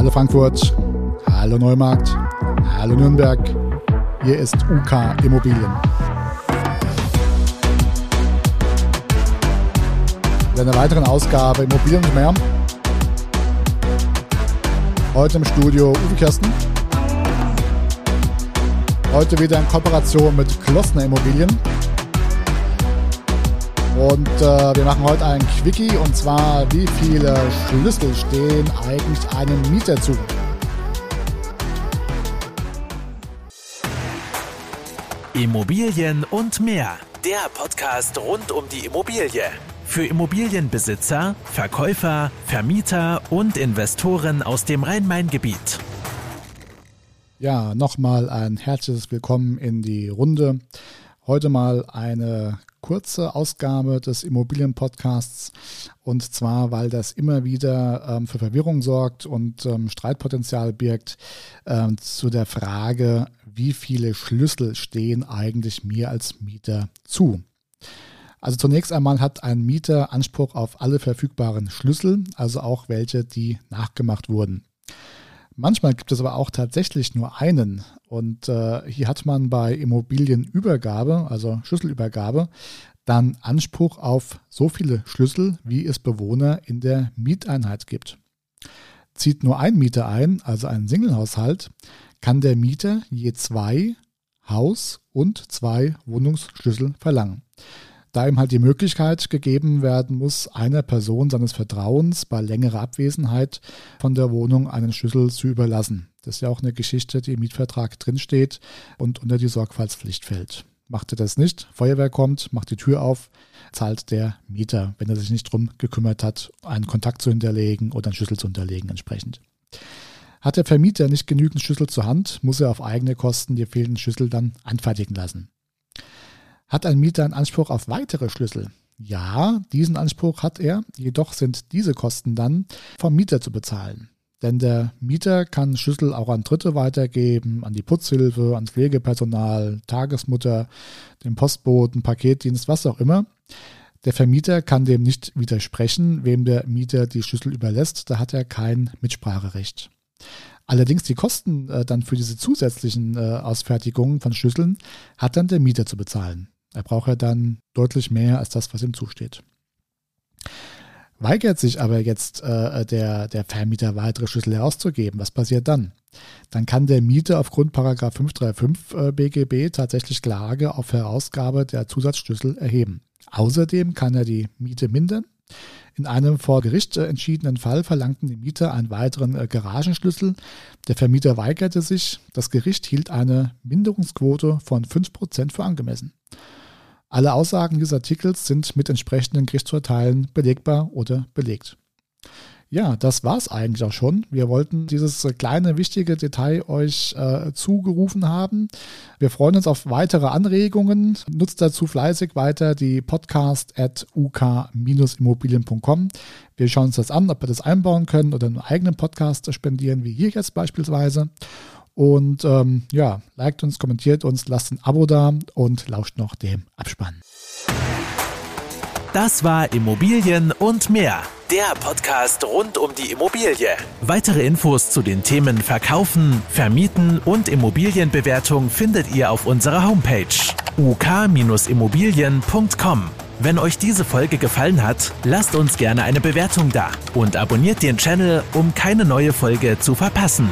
Hallo Frankfurt, hallo Neumarkt, hallo Nürnberg. Hier ist UK Immobilien. In einer weiteren Ausgabe Immobilien und mehr. Heute im Studio Uwe Kirsten. Heute wieder in Kooperation mit Klossner Immobilien. Und äh, wir machen heute ein Quickie und zwar, wie viele Schlüssel stehen eigentlich einem Mieter zu? Immobilien und mehr. Der Podcast rund um die Immobilie. Für Immobilienbesitzer, Verkäufer, Vermieter und Investoren aus dem Rhein-Main-Gebiet. Ja, nochmal ein herzliches Willkommen in die Runde. Heute mal eine kurze Ausgabe des Immobilienpodcasts und zwar, weil das immer wieder ähm, für Verwirrung sorgt und ähm, Streitpotenzial birgt ähm, zu der Frage, wie viele Schlüssel stehen eigentlich mir als Mieter zu. Also zunächst einmal hat ein Mieter Anspruch auf alle verfügbaren Schlüssel, also auch welche, die nachgemacht wurden. Manchmal gibt es aber auch tatsächlich nur einen. Und äh, hier hat man bei Immobilienübergabe, also Schlüsselübergabe, dann Anspruch auf so viele Schlüssel, wie es Bewohner in der Mieteinheit gibt. Zieht nur ein Mieter ein, also ein Singlehaushalt, kann der Mieter je zwei Haus- und zwei Wohnungsschlüssel verlangen da ihm halt die Möglichkeit gegeben werden muss, einer Person seines Vertrauens bei längerer Abwesenheit von der Wohnung einen Schlüssel zu überlassen. Das ist ja auch eine Geschichte, die im Mietvertrag drinsteht und unter die Sorgfaltspflicht fällt. Macht er das nicht, Feuerwehr kommt, macht die Tür auf, zahlt der Mieter, wenn er sich nicht drum gekümmert hat, einen Kontakt zu hinterlegen oder einen Schlüssel zu hinterlegen entsprechend. Hat der Vermieter nicht genügend Schlüssel zur Hand, muss er auf eigene Kosten die fehlenden Schlüssel dann anfertigen lassen. Hat ein Mieter einen Anspruch auf weitere Schlüssel? Ja, diesen Anspruch hat er, jedoch sind diese Kosten dann vom Mieter zu bezahlen. Denn der Mieter kann Schlüssel auch an Dritte weitergeben, an die Putzhilfe, ans Pflegepersonal, Tagesmutter, den Postboten, Paketdienst, was auch immer. Der Vermieter kann dem nicht widersprechen, wem der Mieter die Schlüssel überlässt, da hat er kein Mitspracherecht. Allerdings die Kosten äh, dann für diese zusätzlichen äh, Ausfertigungen von Schlüsseln hat dann der Mieter zu bezahlen. Er braucht ja dann deutlich mehr als das, was ihm zusteht. Weigert sich aber jetzt äh, der, der Vermieter weitere Schlüssel herauszugeben, was passiert dann? Dann kann der Mieter aufgrund 535 äh, BGB tatsächlich Klage auf Herausgabe der Zusatzschlüssel erheben. Außerdem kann er die Miete mindern. In einem vor Gericht äh, entschiedenen Fall verlangten die Mieter einen weiteren äh, Garagenschlüssel. Der Vermieter weigerte sich. Das Gericht hielt eine Minderungsquote von 5% für angemessen. Alle Aussagen dieses Artikels sind mit entsprechenden Gerichtsurteilen belegbar oder belegt. Ja, das war's eigentlich auch schon. Wir wollten dieses kleine wichtige Detail euch äh, zugerufen haben. Wir freuen uns auf weitere Anregungen. Nutzt dazu fleißig weiter die podcast at uk-immobilien.com. Wir schauen uns das an, ob wir das einbauen können oder einen eigenen Podcast spendieren, wie hier jetzt beispielsweise. Und ähm, ja, liked uns, kommentiert uns, lasst ein Abo da und lauscht noch dem Abspann. Das war Immobilien und mehr. Der Podcast rund um die Immobilie. Weitere Infos zu den Themen Verkaufen, Vermieten und Immobilienbewertung findet ihr auf unserer Homepage uk-immobilien.com. Wenn euch diese Folge gefallen hat, lasst uns gerne eine Bewertung da und abonniert den Channel, um keine neue Folge zu verpassen.